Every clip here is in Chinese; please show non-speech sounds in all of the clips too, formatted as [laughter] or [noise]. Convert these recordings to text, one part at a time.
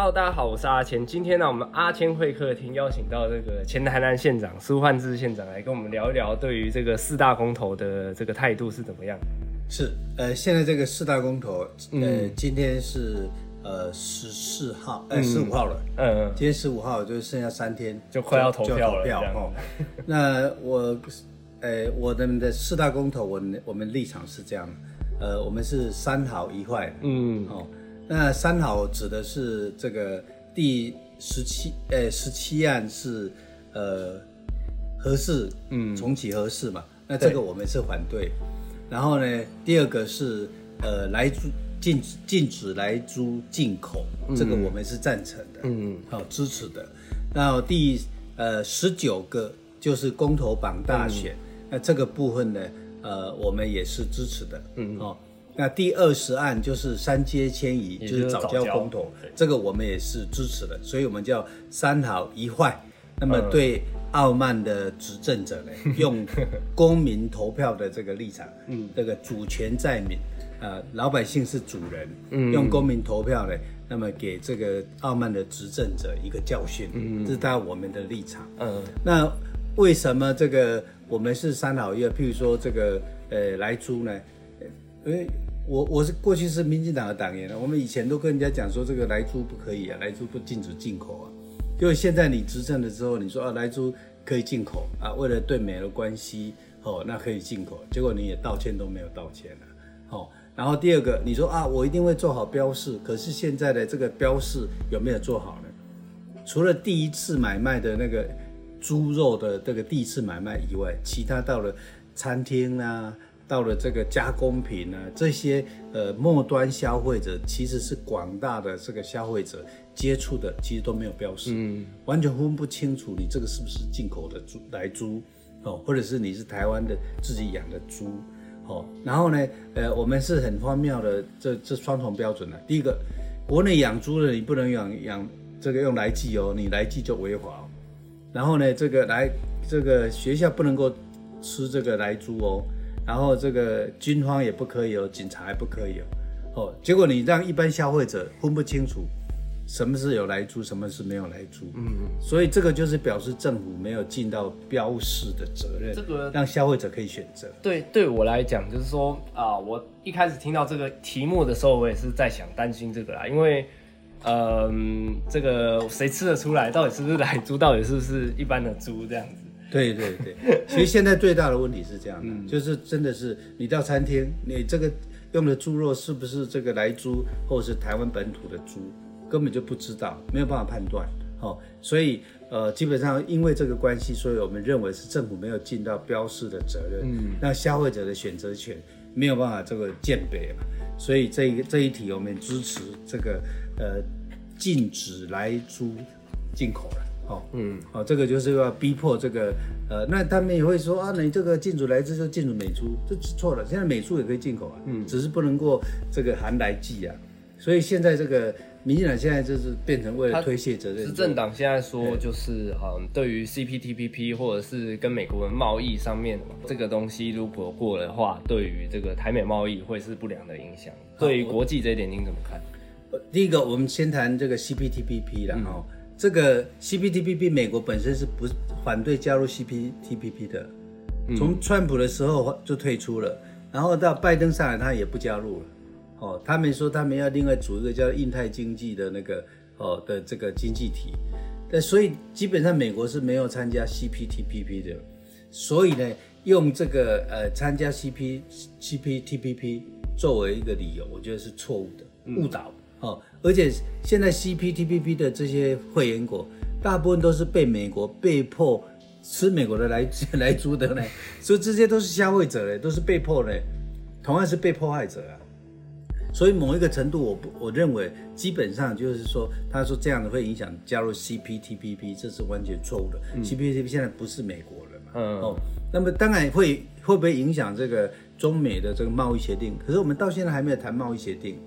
Hello，大家好，我是阿谦。今天呢，我们阿谦会客厅邀请到这个前台南县长苏焕智县长来跟我们聊一聊，对于这个四大公投的这个态度是怎么样？是，呃，现在这个四大公投，呃，今天是呃十四号，呃十五号了，嗯，今天十五号就剩下三天，就快要投票了，哦。[laughs] 那我，呃，我们的四大公投，我们我们立场是这样，呃，我们是三好一坏，嗯，哦。那三好指的是这个第十七，呃，十七案是呃合适，嗯，重启合适嘛？那这个我们是反对。然后呢，第二个是呃来租禁止禁止来租进口，这个我们是赞成的，嗯，好支持的。那第呃十九个就是公投榜大选，那这个部分呢，呃，我们也是支持的，嗯，哦。那第二十案就是三阶迁移，就是早教公投，这个我们也是支持的，所以我们叫三好一坏。那么对傲慢的执政者呢，用公民投票的这个立场，嗯，这个主权在民，呃，老百姓是主人，嗯，用公民投票呢，那么给这个傲慢的执政者一个教训，嗯，这是大我们的立场，嗯，那为什么这个我们是三好一坏？譬如说这个呃来租呢，因为。我我是过去是民进党的党员，我们以前都跟人家讲说这个来猪不可以啊，来猪不禁止进口啊。因为现在你执政的时候，你说啊来猪可以进口啊，为了对美的关系哦，那可以进口，结果你也道歉都没有道歉了，哦。然后第二个你说啊，我一定会做好标示，可是现在的这个标示有没有做好呢？除了第一次买卖的那个猪肉的这个第一次买卖以外，其他到了餐厅啊。到了这个加工品呢，这些呃末端消费者其实是广大的这个消费者接触的，其实都没有标识，嗯，完全分不清楚你这个是不是进口的猪来猪哦，或者是你是台湾的自己养的猪哦。然后呢，呃，我们是很荒谬的，这这双重标准呢。第一个，国内养猪的你不能养养这个用来记哦，你来记就违法。然后呢，这个来这个学校不能够吃这个来猪哦。然后这个军方也不可以有，警察也不可以有，哦，结果你让一般消费者分不清楚，什么是有来租，什么是没有来租，嗯嗯，所以这个就是表示政府没有尽到标示的责任，这个让消费者可以选择。对，对我来讲就是说啊，我一开始听到这个题目的时候，我也是在想担心这个啦，因为，嗯，这个谁吃得出来，到底是不是来猪，到底是不是一般的猪这样子。对对对，其实现在最大的问题是这样的，就是真的是你到餐厅，你这个用的猪肉是不是这个来猪，或者是台湾本土的猪，根本就不知道，没有办法判断。哦，所以呃，基本上因为这个关系，所以我们认为是政府没有尽到标示的责任，嗯，那消费者的选择权没有办法这个鉴别嘛。所以这一这一题，我们支持这个呃禁止来猪进口了。哦，嗯，哦，这个就是要逼迫这个，呃，那他们也会说啊，你这个进主来自就进主美猪，这是错了。现在美猪也可以进口啊，嗯，只是不能够这个含来剂啊。所以现在这个民进党现在就是变成为了推卸责任。执政党现在说就是，嗯，对于 CPTPP 或者是跟美国的贸易上面这个东西如果过的话，对于这个台美贸易会是不良的影响。对于国际这一点您怎么看？第一个，我们先谈这个 CPTPP 了哈。这个 CPTPP 美国本身是不反对加入 CPTPP 的，从川普的时候就退出了，然后到拜登上来他也不加入了，哦，他们说他们要另外组一个叫印太经济的那个哦的这个经济体，但所以基本上美国是没有参加 CPTPP 的，所以呢，用这个呃参加 CP CPTPP 作为一个理由，我觉得是错误的误导。哦，而且现在 CPTPP 的这些会员国，大部分都是被美国被迫吃美国的来 [laughs] 来租的呢，所以这些都是消费者嘞，都是被迫嘞，同样是被迫害者啊。所以某一个程度，我不我认为基本上就是说，他说这样的会影响加入 CPTPP，这是完全错误的。CPTPP 现在不是美国了嘛？嗯。哦，那么当然会会不会影响这个中美的这个贸易协定？可是我们到现在还没有谈贸易协定。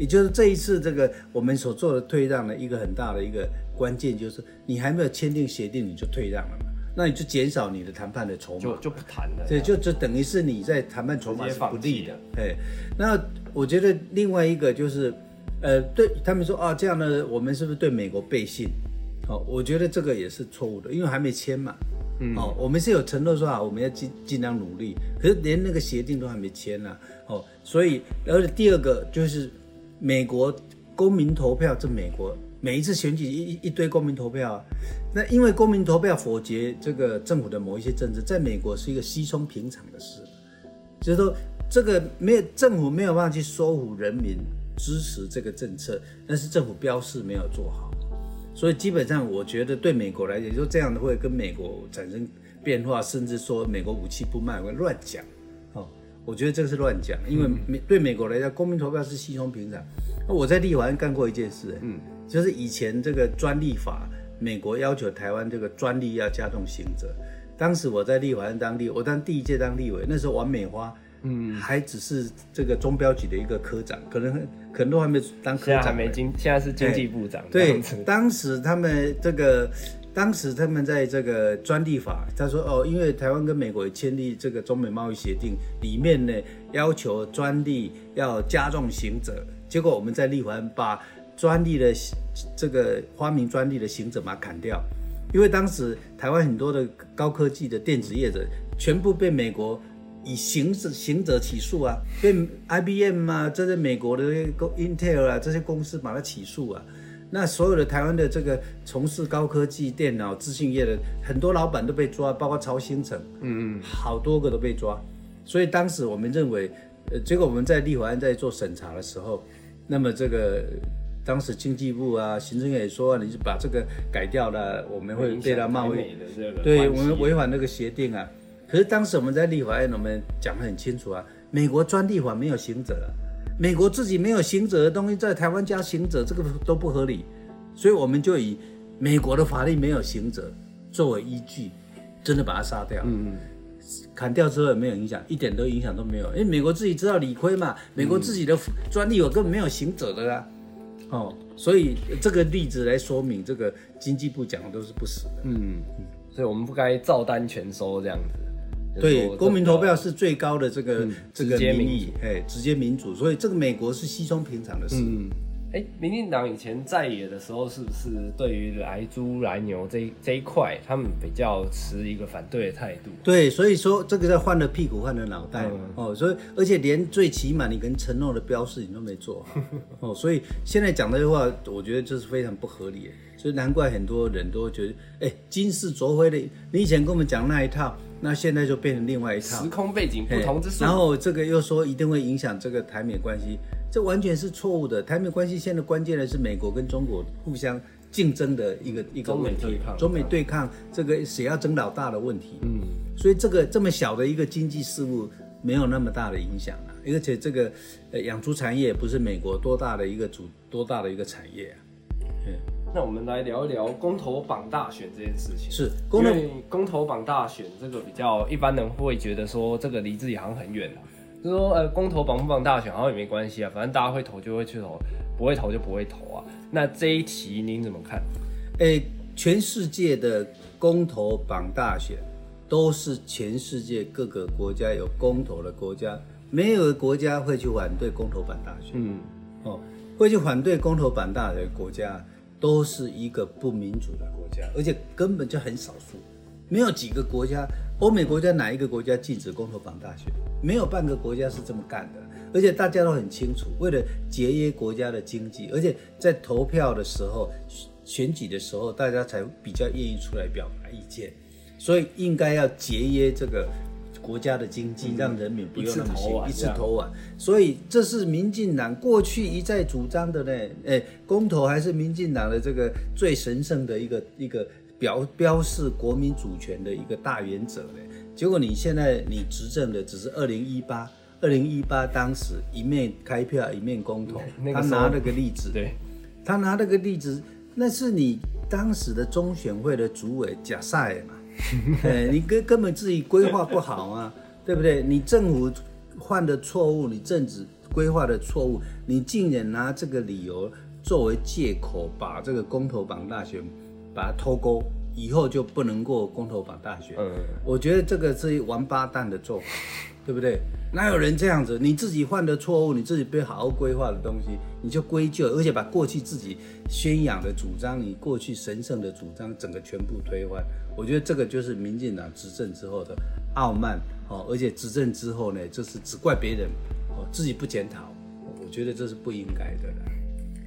也就是这一次这个我们所做的退让的一个很大的一个关键，就是你还没有签订协定你就退让了嘛，那你就减少你的谈判的筹码，就就不谈了。对，就就等于是你在谈判筹码是不利的。哎，那我觉得另外一个就是，呃，对他们说啊，这样呢，我们是不是对美国背信？哦，我觉得这个也是错误的，因为还没签嘛。嗯，哦，我们是有承诺说啊，我们要尽尽量努力，可是连那个协定都还没签呢。哦，所以而且第二个就是美国公民投票，这美国每一次选举一一堆公民投票，那因为公民投票否决这个政府的某一些政策，在美国是一个稀松平常的事，就是说这个没有政府没有办法去说服人民。支持这个政策，但是政府标示没有做好，所以基本上我觉得对美国来讲，就这样的会跟美国产生变化，甚至说美国武器不卖会乱讲，我觉得这个是乱讲，因为美对美国来讲，公民投票是稀松平常。那我在立法院干过一件事，嗯，就是以前这个专利法，美国要求台湾这个专利要加重刑责，当时我在立法院当立，我当第一届当立委，那时候王美花。嗯，还只是这个中标局的一个科长，可能可能都还没当科长。还没经，现在是经济部长。对，当时他们这个，当时他们在这个专利法，他说哦，因为台湾跟美国签订这个中美贸易协定，里面呢要求专利要加重刑责，结果我们在立法把专利的这个发明专利的刑责嘛砍掉，因为当时台湾很多的高科技的电子业者全部被美国。以行者行者起诉啊，被 IBM 啊，这些美国的 Intel 啊，这些公司把它起诉啊。那所有的台湾的这个从事高科技电脑资讯业的很多老板都被抓，包括曹兴诚，嗯嗯，好多个都被抓。所以当时我们认为，呃，结果我们在立法院在做审查的时候，那么这个当时经济部啊，行政院也说，你就把这个改掉了，我们会被他贸易，对我们违反那个协定啊。可是当时我们在立法院，我们讲得很清楚啊，美国专利法没有行者，美国自己没有行者的东西在台湾加行者，这个都不合理，所以我们就以美国的法律没有行者作为依据，真的把它杀掉。嗯嗯，砍掉之后也没有影响，一点都影响都没有，因为美国自己知道理亏嘛，美国自己的专利我根本没有行者的啦。哦，所以这个例子来说明，这个经济部讲的都是不实的。嗯嗯，所以我们不该照单全收这样子。对，公民投票是最高的这个这个民意，哎，直接民主，所以这个美国是稀松平常的事。嗯，哎，民进党以前在野的时候，是不是对于来猪来牛这这一块，他们比较持一个反对的态度？对，所以说这个在换了屁股换了脑袋哦，所以而且连最起码你跟承诺的标示你都没做 [laughs] 哦，所以现在讲这话，我觉得这是非常不合理，所以难怪很多人都觉得，哎，金世卓辉的，你以前跟我们讲那一套。那现在就变成另外一套时空背景不同之处，然后这个又说一定会影响这个台美关系，这完全是错误的。台美关系现在关键的是美国跟中国互相竞争的一个一个问题，中美对抗这个谁要争老大的问题。嗯，所以这个这么小的一个经济事务没有那么大的影响啊，而且这个呃养猪产业不是美国多大的一个主多大的一个产业。那我们来聊一聊公投榜大选这件事情。是，因为公投榜大选这个比较一般人会觉得说这个离自己好像很远了，就说呃公投榜不榜大选好像也没关系啊，反正大家会投就会去投，不会投就不会投啊。那这一题您怎么看？诶，全世界的公投榜大选都是全世界各个国家有公投的国家，没有国家会去反对公投榜大选。嗯，哦，会去反对公投榜大的国家。都是一个不民主的国家，而且根本就很少数，没有几个国家，欧美国家哪一个国家禁止公投榜大选？没有半个国家是这么干的，而且大家都很清楚，为了节约国家的经济，而且在投票的时候、选举的时候，大家才比较愿意出来表达意见，所以应该要节约这个。国家的经济让人民不用那么辛苦，一次投完，所以这是民进党过去一再主张的呢。哎，公投还是民进党的这个最神圣的一个一个表标示国民主权的一个大原则呢。结果你现在你执政的只是二零一八，二零一八当时一面开票一面公投，他拿了个例子，对，他拿了个例子，那是你当时的中选会的主委贾赛嘛。[laughs] 哎，你根根本自己规划不好啊，[laughs] 对不对？你政府犯的错误，你政治规划的错误，你竟然拿这个理由作为借口，把这个公投榜大选把它偷钩，以后就不能过公投榜大选。嗯，我觉得这个是王八蛋的做法，[laughs] 对不对？哪有人这样子？你自己犯的错误，你自己被好好规划的东西，你就归咎，而且把过去自己宣扬的主张，你过去神圣的主张，整个全部推翻。我觉得这个就是民进党执政之后的傲慢哦，而且执政之后呢，就是只怪别人哦，自己不检讨。我觉得这是不应该的了。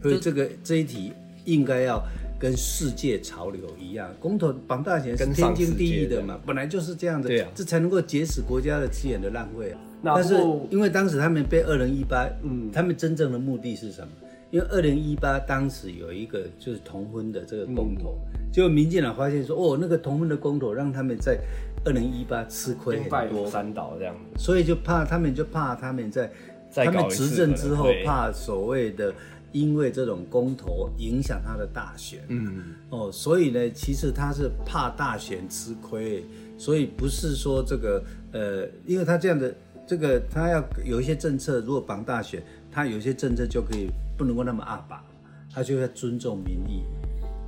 所以这个这一题应该要。跟世界潮流一样，公投绑大选是天经地义的嘛，本来就是这样的，这才能够节省国家的资源的浪费啊。但是因为当时他们被二零一八，嗯，他们真正的目的是什么？因为二零一八当时有一个就是同婚的这个公投，结果民进党发现说，哦，那个同婚的公投让他们在二零一八吃亏很多，三岛这样子，所以就怕他们就怕他们在他们执政之后怕所谓的。因为这种公投影响他的大选，嗯，哦，所以呢，其实他是怕大选吃亏，所以不是说这个，呃，因为他这样的这个，他要有一些政策，如果绑大选，他有些政策就可以不能够那么二把，他就要尊重民意，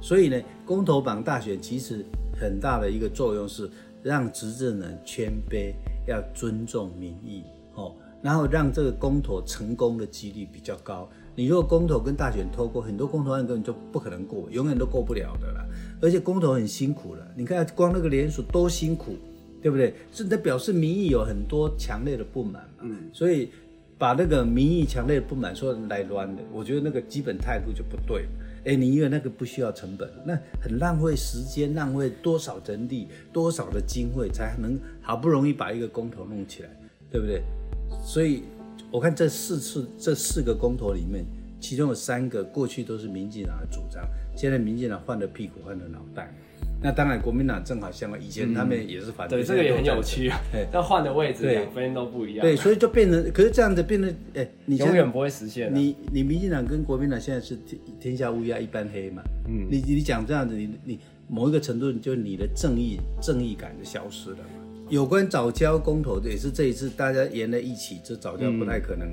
所以呢，公投榜大选其实很大的一个作用是让执政人谦卑，要尊重民意，哦，然后让这个公投成功的几率比较高。你如果公投跟大选拖过，很多公投案根本就不可能过，永远都过不了的啦。而且公投很辛苦了，你看光那个联署多辛苦，对不对？是在表示民意有很多强烈的不满嘛。嗯。所以把那个民意强烈的不满说来乱的，我觉得那个基本态度就不对。哎，你以为那个不需要成本，那很浪费时间，浪费多少人力、多少的经费，才能好不容易把一个公投弄起来，对不对？所以。我看这四次这四个公投里面，其中有三个过去都是民进党的主张，现在民进党换了屁股换了脑袋，那当然国民党正好相反，以前他们也是反对，这个也很有趣啊。[laughs] 但换的位置两边都不一样，对，所以就变成，可是这样子变成，哎，你永远不会实现。你你民进党跟国民党现在是天天下乌鸦一般黑嘛？嗯，你你讲这样子，你你某一个程度，就你的正义正义感就消失了嘛。有关早教公投的，也是这一次大家连在一起，这早教不太可能，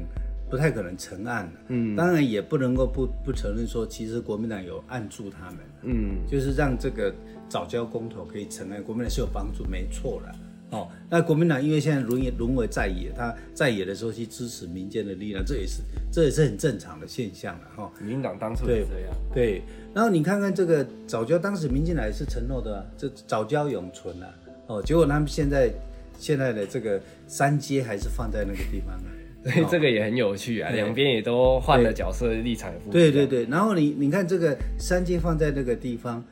不太可能成案了。嗯，当然也不能够不不承认说，其实国民党有按住他们。嗯，就是让这个早教公投可以成案，国民党是有帮助，没错了。哦，那国民党因为现在沦沦为在野，他在野的时候去支持民间的力量，这也是这也是很正常的现象了。哈，民党当初也这样。对，然后你看看这个早教，当时民进党也是承诺的，这早教永存啊。哦，结果他们现在现在的这个三阶还是放在那个地方所以这个也很有趣啊，两边也都换了角色立场。对对对，然后你你看这个三阶放在那个地方，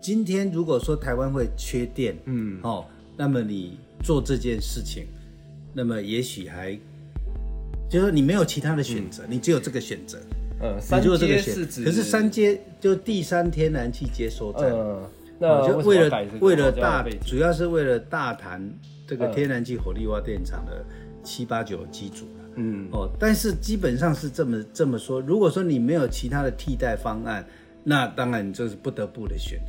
今天如果说台湾会缺电，嗯，哦，那么你做这件事情，那么也许还就是你没有其他的选择，你只有这个选择，嗯，三阶是指，可是三阶就第三天然气接收站。嗯那就为了为了大，主要是为了大谈这个天然气火力发电厂的七八九机组嗯哦，但是基本上是这么这么说，如果说你没有其他的替代方案，那当然这是不得不的选择。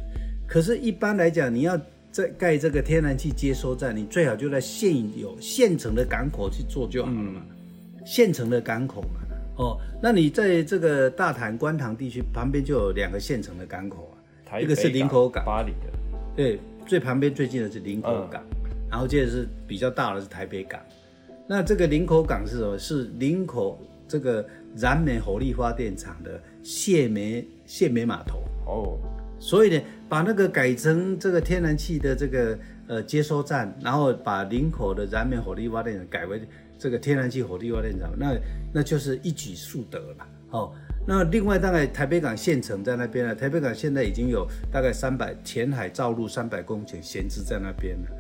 可是，一般来讲，你要在盖这个天然气接收站，你最好就在现有现成的港口去做就好了嘛。现成的港口嘛，哦，那你在这个大潭观塘地区旁边就有两个现成的港口啊。一个是林口港，巴黎的，对，最旁边最近的是林口港，然后接着是比较大的是台北港。那这个林口港是什么？是林口这个燃煤火力发电厂的卸煤卸煤码头哦。所以呢，把那个改成这个天然气的这个呃接收站，然后把林口的燃煤火力发电厂改为这个天然气火力发电厂，那那就是一举数得了哦。那另外大概台北港县城在那边了，台北港现在已经有大概三百前海造陆三百公顷闲置在那边了，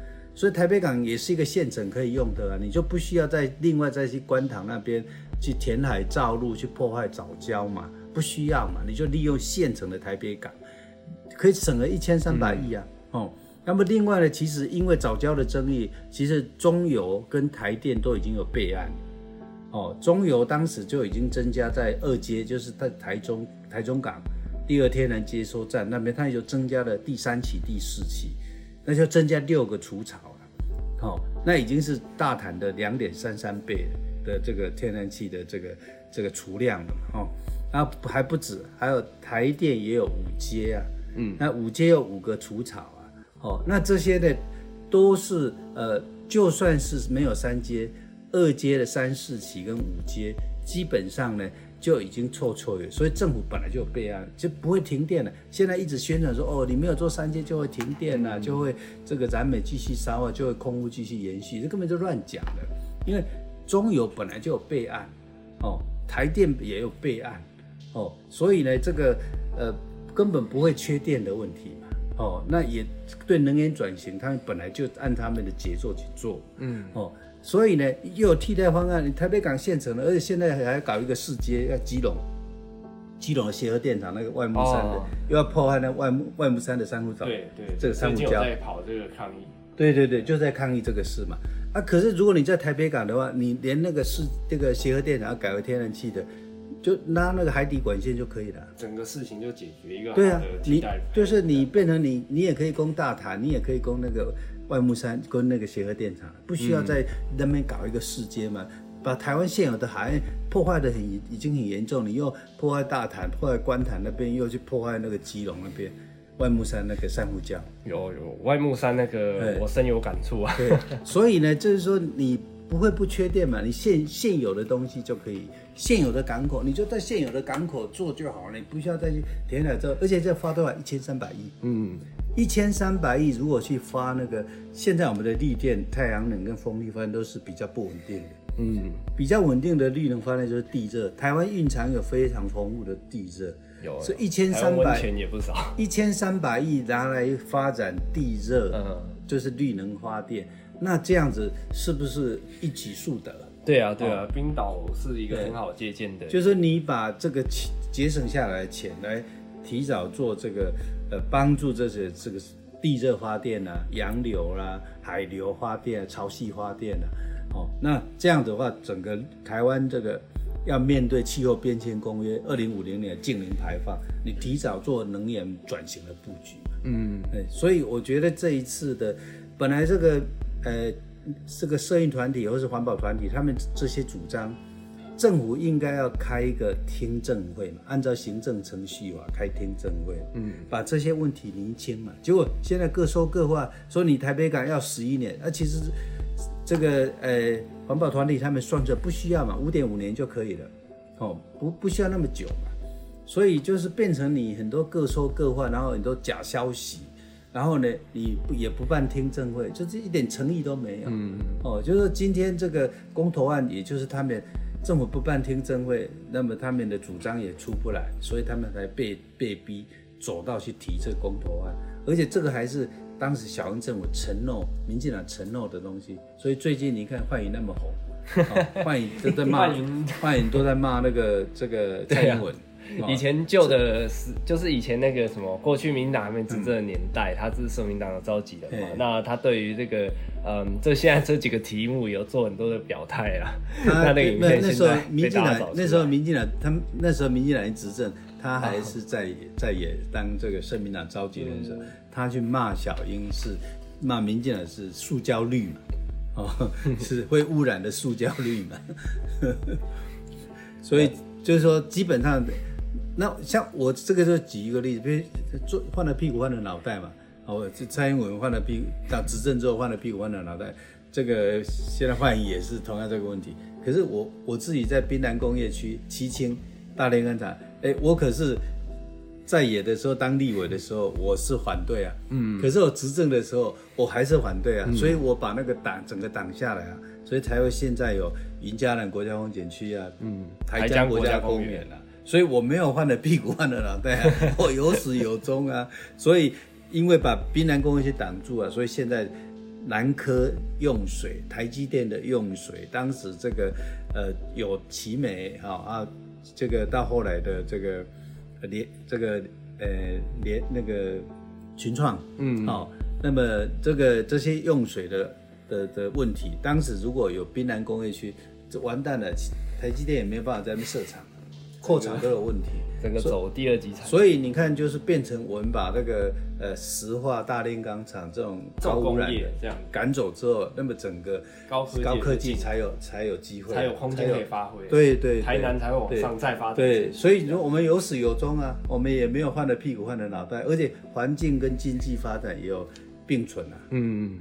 所以台北港也是一个县城可以用的啊，你就不需要再另外再去观塘那边去填海造陆去破坏早礁嘛，不需要嘛，你就利用县城的台北港，可以省了一千三百亿啊，哦，那么另外呢，其实因为早教的争议，其实中油跟台电都已经有备案。哦，中油当时就已经增加在二阶，就是在台中台中港第二天然接收站那边，它就增加了第三期、第四期，那就增加六个除槽了。哦，那已经是大潭的两点三三倍的这个天然气的这个这个储量了嘛。哦，那还不止，还有台电也有五阶啊。嗯，那五阶有五个除草啊，哦，那这些呢都是呃，就算是没有三阶，二阶的三四期跟五阶，基本上呢就已经臭臭了，所以政府本来就有备案，就不会停电了。现在一直宣传说，哦，你没有做三阶就会停电啊，就会这个燃煤继续烧啊，就会空污继续延续，这根本就乱讲的，因为中油本来就有备案，哦，台电也有备案。哦，所以呢，这个呃根本不会缺电的问题嘛。哦，那也对能源转型，他们本来就按他们的节奏去做。嗯。哦，所以呢，又有替代方案，你台北港现成的，而且现在还要搞一个市街，要基隆，基隆的协和电厂那个外木山的，又要破坏那外木外木山的珊瑚藻。对对。这个珊瑚礁。在跑这个抗议。对对对，就在抗议这个事嘛。啊，可是如果你在台北港的话，你连那个市这个协和电厂要改为天然气的。就拉那个海底管线就可以了，整个事情就解决一个对啊，你就是你变成你，你也可以供大潭，你也可以供那个外木山跟那个协和电厂，不需要在那边搞一个世界嘛，把台湾现有的海岸破坏的很已经很严重，你又破坏大潭，破坏关潭那边，又去破坏那个基隆那边外木山那个珊瑚礁，有有外木山那个我深有感触啊，对，所以呢，就是说你。不会不缺电嘛？你现现有的东西就可以，现有的港口你就在现有的港口做就好了，你不需要再去填海造，而且这花多少？一千三百亿。嗯，一千三百亿如果去发那个，现在我们的绿电、太阳能跟风力发电都是比较不稳定的。嗯，比较稳定的绿能发电就是地热，台湾蕴藏有非常丰富的地热，有，是一千三百，钱也不少，一千三百亿拿来发展地热，嗯，就是绿能发电。那这样子是不是一举数得？对啊，对啊，冰岛是一个很好借鉴的。就是你把这个钱节省下来的钱来提早做这个，呃，帮助这些这个地热发电啊、洋流啦、海流发电、潮汐发电啊，哦，那这样的话，整个台湾这个要面对气候变迁公约二零五零年净零排放，你提早做能源转型的布局。嗯，对，所以我觉得这一次的本来这个。呃，这个摄影团体或是环保团体，他们这些主张，政府应该要开一个听证会嘛，按照行政程序嘛，开听证会，嗯，把这些问题厘清嘛。结果现在各说各话，说你台北港要十一年，啊，其实这个呃环保团体他们算着不需要嘛，五点五年就可以了，哦，不不需要那么久嘛，所以就是变成你很多各说各话，然后很多假消息。然后呢，你也不办听证会，就是一点诚意都没有。嗯哦，就是今天这个公投案，也就是他们政府不办听证会，那么他们的主张也出不来，所以他们才被被逼走到去提这个公投案。而且这个还是当时小英政府承诺、民进党承诺的东西。所以最近你看幻影那么红，幻影都在骂，[laughs] 幻影都在骂那个这个蔡英文。以前旧的是，就是以前那个什么，过去民党还没执政的年代，他是社民党的召集人嘛。那他对于这个，嗯，这现在这几个题目有做很多的表态啊。他 [laughs] 那那那时候民进党，那时候民进党，他那时候民进党一执政，他还是在在也当这个社民党召集人的时候，他去骂小英是骂民进党是塑胶绿嘛，[laughs] 哦，是会污染的塑胶绿嘛。[laughs] 所以就是说，基本上。那像我这个就举一个例子，比如做换了屁股换了脑袋嘛，哦，这蔡英文换了屁股当执政之后换了屁股换了脑袋，这个现在换也是同样这个问题。可是我我自己在滨南工业区、七清、大连工厂，哎，我可是在野的时候当立委的时候，我是反对啊，嗯，可是我执政的时候我还是反对啊，所以我把那个党整个挡下来啊，所以才会现在有云嘉南国家风景区啊，嗯，台江国家公园啊。所以我没有换了屁股换了脑袋，[laughs] 我有始有终啊。所以因为把滨南工业区挡住啊，所以现在南科用水、台积电的用水，当时这个呃有奇美哈啊，这个到后来的这个联这个呃联那个群创嗯好，那么这个这些用水的的的问题，当时如果有滨南工业区，就完蛋了，台积电也没有办法在那边设厂。扩产都有问题。整个走第二级产，所以你看，就是变成我们把那个呃石化大炼钢厂这种高污染这样赶走之后，那么整个高高科技才有才有机会，才有空间可以发挥。对对，台南才会往上再发展。对，所以说我们有始有终啊，我们也没有换了屁股换了脑袋，而且环境跟经济发展也有并存啊。嗯。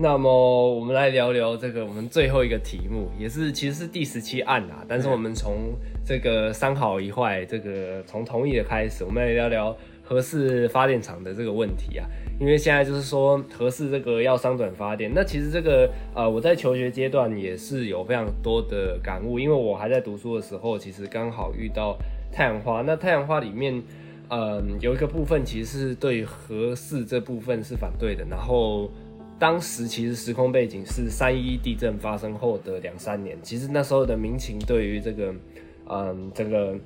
那么我们来聊聊这个我们最后一个题目，也是其实是第十七案啊。但是我们从这个三好一坏，这个从同意的开始，我们来聊聊合适发电厂的这个问题啊。因为现在就是说合适这个要商转发电，那其实这个呃我在求学阶段也是有非常多的感悟，因为我还在读书的时候，其实刚好遇到太阳花。那太阳花里面，嗯，有一个部分其实是对合适这部分是反对的，然后。当时其实时空背景是三一地震发生后的两三年，其实那时候的民情对于这个，嗯，整个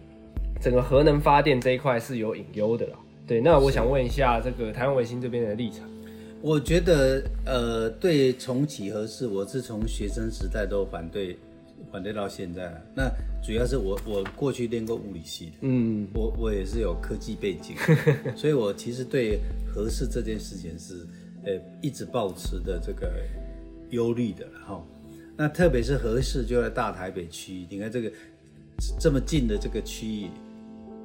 整个核能发电这一块是有隐忧的啦。对，那我想问一下这个台湾维新这边的立场。我觉得，呃，对重启核试，我是从学生时代都反对，反对到现在了。那主要是我我过去练过物理系的，嗯，我我也是有科技背景，所以我其实对核试这件事情是。呃，一直保持的这个忧虑的哈，那特别是合适就在大台北区，你看这个这么近的这个区域，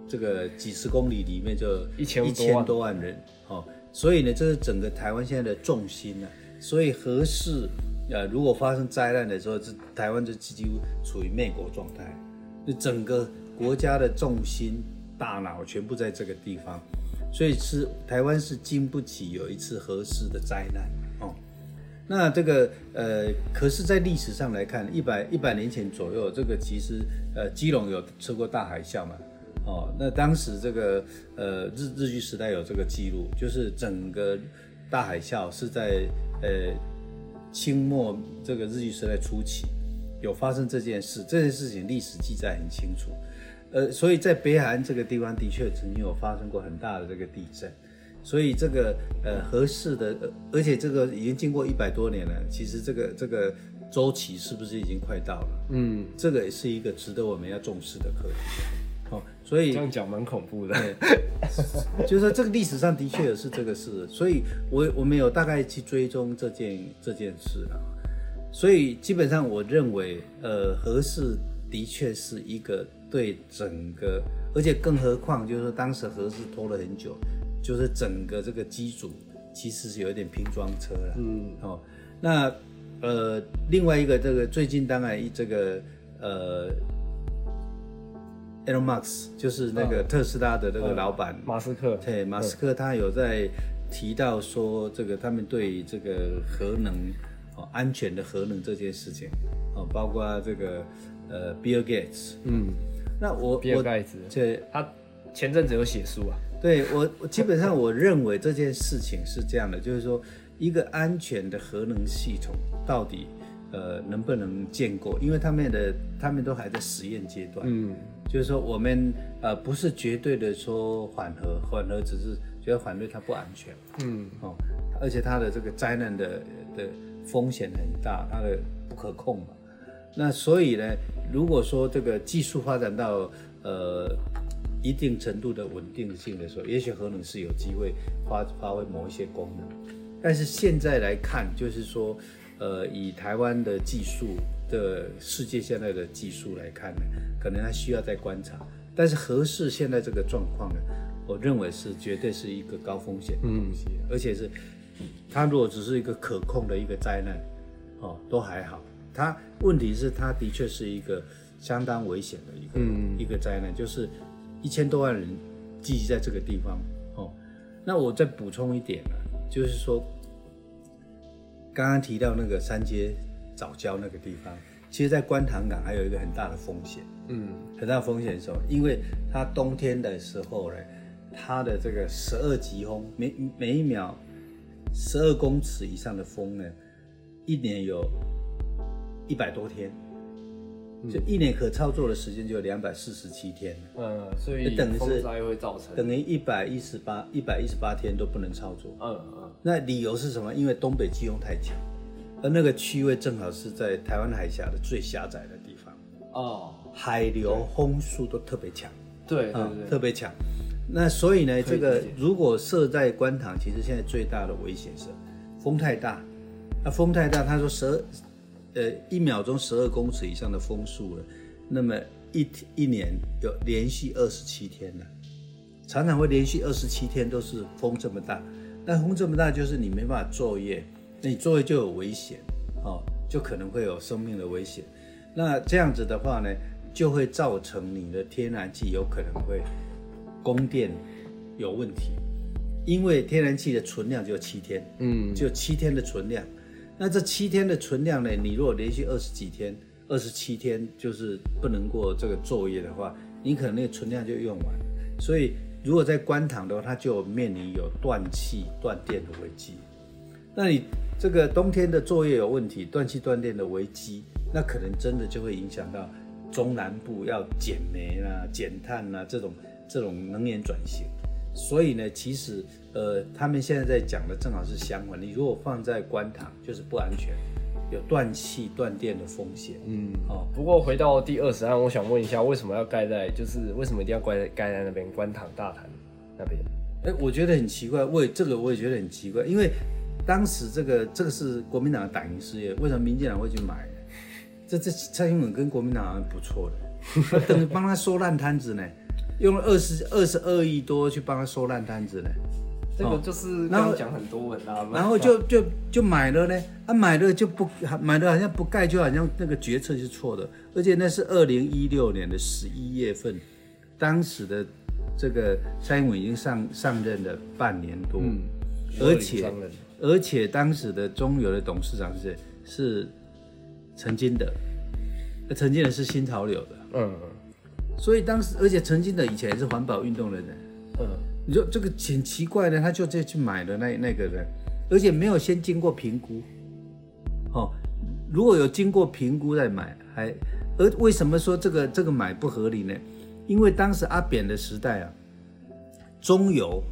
这个几十公里里面就一千一千多万人，哦，所以呢，这是整个台湾现在的重心呢。所以合适，呃，如果发生灾难的时候，这台湾就几乎处于灭国状态，就整个国家的重心、大脑全部在这个地方。所以是台湾是经不起有一次合适的灾难哦。那这个呃，可是，在历史上来看，一百一百年前左右，这个其实呃，基隆有吃过大海啸嘛？哦，那当时这个呃日日据时代有这个记录，就是整个大海啸是在呃清末这个日据时代初期有发生这件事，这件事情历史记载很清楚。呃，所以在北海岸这个地方的确曾经有发生过很大的这个地震，所以这个呃合适的，而且这个已经经过一百多年了，其实这个这个周期是不是已经快到了？嗯，这个也是一个值得我们要重视的课题。好，所以这样讲蛮恐怖的，[laughs] 就是说这个历史上的确也是这个事，所以我我们有大概去追踪这件这件事啊，所以基本上我认为，呃，合适的确是一个。对整个，而且更何况就是说，当时核是拖了很久，就是整个这个机组其实是有一点拼装车了。嗯，哦，那呃，另外一个这个最近当然一这个呃，Elon Musk 就是那个特斯拉的那个老板。马斯克，对，马斯克他有在提到说，这个他们对这个核能哦安全的核能这件事情，哦，包括这个呃，Bill Gates，嗯。那我比尔盖茨，对，他前阵子有写书啊。对我，我基本上我认为这件事情是这样的，就是说一个安全的核能系统到底呃能不能建构？因为他们的他们都还在实验阶段。嗯，就是说我们呃不是绝对的说缓和，缓和只是觉得反对它不安全。嗯，哦，而且它的这个灾难的的风险很大，它的不可控嘛。那所以呢？如果说这个技术发展到呃一定程度的稳定性的时候，也许核能是有机会发发挥某一些功能。但是现在来看，就是说，呃，以台湾的技术的世界现在的技术来看呢，可能还需要再观察。但是核试现在这个状况呢，我认为是绝对是一个高风险的东西，而且是它如果只是一个可控的一个灾难，哦，都还好。它问题是，它的确是一个相当危险的一个一个灾难，就是一千多万人聚集在这个地方哦。那我再补充一点呢，就是说，刚刚提到那个三街早教那个地方，其实，在观塘港还有一个很大的风险，嗯，很大风险的时候，因为它冬天的时候呢，它的这个十二级风，每每一秒十二公尺以上的风呢，一年有。一百多天，就一年可操作的时间就有两百四十七天。嗯，所以等于是会造成等于一百一十八一百一十八天都不能操作。嗯嗯。那理由是什么？因为东北季风太强，而那个区位正好是在台湾海峡的最狭窄的地方。哦。海流、风速都特别强，对对啊，对，特别强。那所以呢，以这个如果设在官塘，其实现在最大的危险是风太大。那风太大，他说十二，呃，一秒钟十二公尺以上的风速了，那么一天一年有连续二十七天了，常常会连续二十七天都是风这么大。那风这么大，就是你没办法作业，那你作业就有危险，哦，就可能会有生命的危险。那这样子的话呢，就会造成你的天然气有可能会供电有问题，因为天然气的存量只有七天，嗯，只有七天的存量。那这七天的存量呢，你如果连续二十几天、二十七天就是不能过这个作业的话，你可能那个存量就用完。所以如果在官塘的话，它就面临有断气、断电的危机。那你这个冬天的作业有问题，断气断电的危机，那可能真的就会影响到中南部要减煤啦、减碳啦这种这种能源转型。所以呢，其实呃，他们现在在讲的正好是相反。你如果放在官塘，就是不安全，有断气断电的风险。嗯，哦，不过回到第二十案，我想问一下，为什么要盖在，就是为什么一定要盖在盖在那边官塘大潭那边？哎，我觉得很奇怪，我也这个我也觉得很奇怪，因为当时这个这个是国民党的打赢事业，为什么民进党会去买？这这蔡英文跟国民党好像不错的，他等于帮他收烂摊子呢，用了二十二十二亿多去帮他收烂摊子呢，这个就是刚刚讲很多文啊，[laughs] 然后就就就买了呢，啊买了就不买了好像不盖，就好像那个决策是错的，而且那是二零一六年的十一月份，当时的这个蔡英文已经上上任了半年多，嗯，而且而且当时的中油的董事长是谁？是陈金德，那陈金德是新潮流的，嗯所以当时而且曾经的以前也是环保运动的人，嗯。你说这个挺奇怪的，他就这去买的那那个人，而且没有先经过评估，哦，如果有经过评估再买，还而为什么说这个这个买不合理呢？因为当时阿扁的时代啊，中油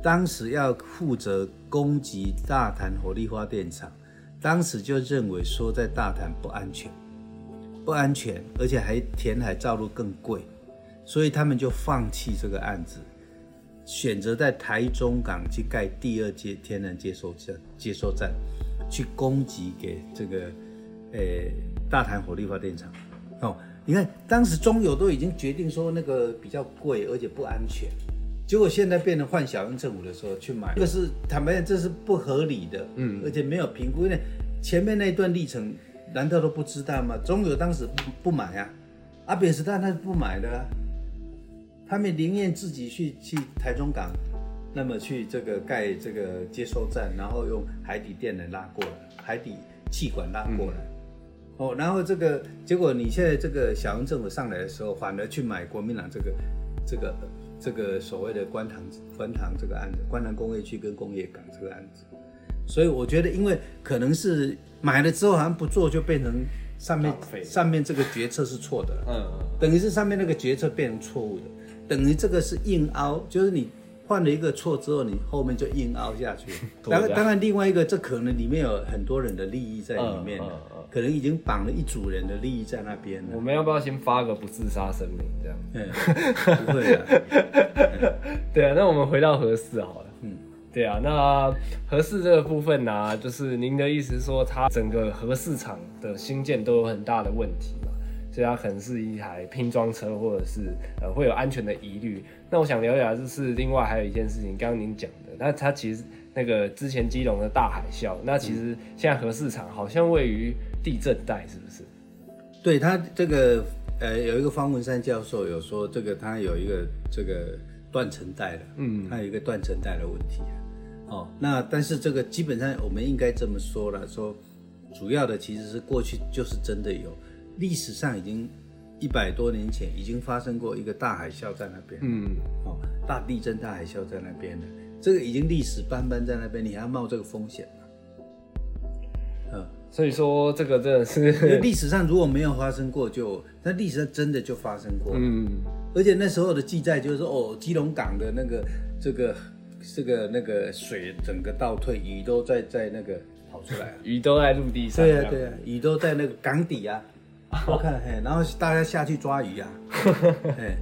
当时要负责攻击大潭火力发电厂，当时就认为说在大潭不安全，不安全，而且还填海造路更贵，所以他们就放弃这个案子，选择在台中港去盖第二阶天然接收站，接收站去供给给这个，呃，大潭火力发电厂。哦，你看当时中友都已经决定说那个比较贵，而且不安全，结果现在变成换小英政府的时候去买，这个是坦白讲这是不合理的，嗯，而且没有评估，因为前面那段历程难道都不知道吗？中国当时不不买啊，阿扁时代他是不买的啊。他们宁愿自己去去台中港，那么去这个盖这个接收站，然后用海底电缆拉过来，海底气管拉过来。哦，然后这个结果你现在这个小英政府上来的时候，反而去买国民党这个这个这个所谓的观塘观塘这个案子，观塘工业区跟工业港这个案子。所以我觉得，因为可能是买了之后好像不做，就变成上面上面这个决策是错的了。嗯等于是上面那个决策变成错误的，等于这个是硬凹，就是你犯了一个错之后，你后面就硬凹下去。[laughs] 当然，当然，另外一个，这可能里面有很多人的利益在里面了嗯嗯嗯可能已经绑了一组人的利益在那边了。我们要不要先发个不自杀声明这样？嗯，不会的，[laughs] 对啊，那我们回到合适好了。嗯，对啊，那合适这个部分呢、就是您的意思是说，它整个核市场的新建都有很大的问题嘛，所以它可能是一台拼装车，或者是呃会有安全的疑虑。那我想了解，就是另外还有一件事情，刚刚您讲的，那它其实那个之前基隆的大海啸，那其实现在核市场好像位于地震带，是不是？对它这个呃，有一个方文山教授有说，这个它有一个这个断层带的，嗯，它有一个断层带的问题啊哦，那但是这个基本上我们应该这么说了，说主要的其实是过去就是真的有，历史上已经一百多年前已经发生过一个大海啸在那边，嗯，哦，大地震、大海啸在那边的，这个已经历史斑斑在那边，你还要冒这个风险吗？嗯。所以说这个真的是，历史上如果没有发生过就，那历史上真的就发生过。嗯，而且那时候的记载就是说，哦，基隆港的那个这个这个那个水整个倒退，鱼都在在那个跑出来啊。[laughs] 鱼都在陆地上。对啊，对啊，鱼都在那个港底啊，[laughs] 我看嘿，然后大家下去抓鱼啊，[laughs] 嘿，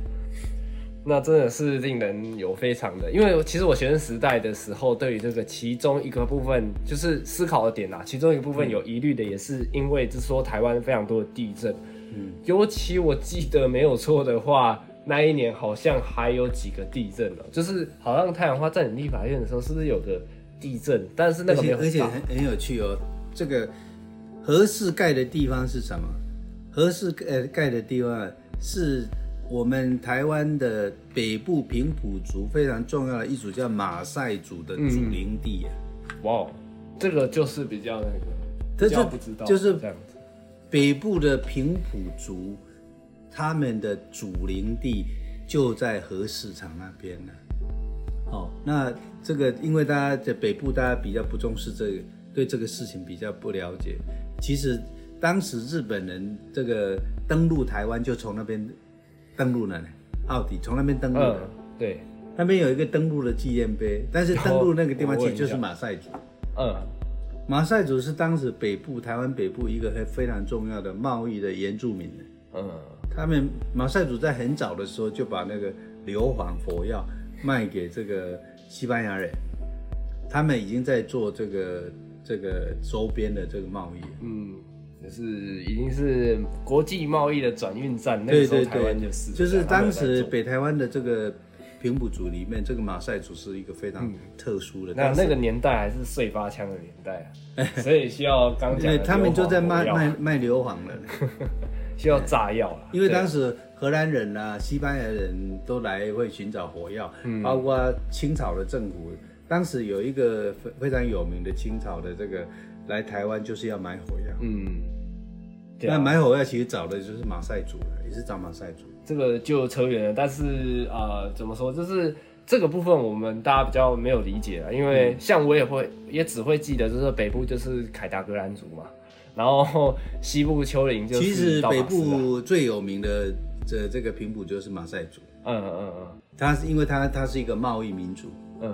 那真的是令人有非常的，因为其实我学生时代的时候，对于这个其中一个部分就是思考的点啊，其中一个部分有疑虑的，也是因为就是说台湾非常多的地震，嗯，尤其我记得没有错的话，那一年好像还有几个地震了，就是好像太阳花占领立法院的时候，是不是有个地震？但是那个没有而且很很有趣哦，这个合适盖的地方是什么？合适呃盖的地方是。我们台湾的北部平埔族非常重要的一组叫马赛族的祖灵地啊！哇，这个就是比较那个，这就不知道，就是子。北部的平埔族，他们的主林地就在核市场那边呢。好，那这个因为大家在北部，大家比较不重视这个，对这个事情比较不了解。其实当时日本人这个登陆台湾，就从那边。登陆了呢，奥迪从那边登陆的，对，那边有一个登陆的纪念碑，但是登陆那个地方其实就是马赛族，嗯，马赛族是当时北部台湾北部一个非常重要的贸易的原住民嗯，他们马赛族在很早的时候就把那个硫磺火药卖给这个西班牙人，他们已经在做这个这个周边的这个贸易，嗯。是已经是国际贸易的转运站，那时候台湾就是，就是当时北台湾的这个平埔族里面，这个马赛族是一个非常特殊的。那那个年代还是碎发枪的年代啊，[laughs] 所以需要刚讲，他们就在卖卖卖硫磺了，[laughs] [laughs] 需要炸药了。因为当时荷兰人啊、西班牙人都来会寻找火药，包括清朝的政府，当时有一个非非常有名的清朝的这个来台湾就是要买火药，嗯。那买火药其实找的就是马赛族也是找马赛族。这个就扯远了，但是呃，怎么说，就是这个部分我们大家比较没有理解啊，因为像我也会，也只会记得就是北部就是凯达格兰族嘛，然后 [laughs] 西部丘陵就是。其实北部最有名的这这个平埔就是马赛族。嗯嗯嗯。他是因为他他是一个贸易民族。嗯。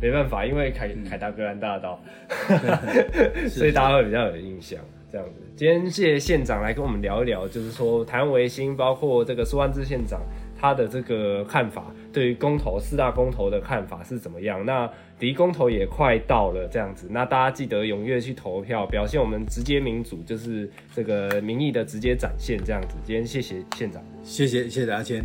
没办法，因为凯凯达格兰大道，[laughs] [laughs] 所以大家会比较有印象。这样子，今天谢谢县长来跟我们聊一聊，就是说台湾维新，包括这个苏万志县长他的这个看法，对于公投四大公投的看法是怎么样？那离公投也快到了，这样子，那大家记得踊跃去投票，表现我们直接民主，就是这个民意的直接展现，这样子。今天谢谢县长，谢谢谢谢阿谦。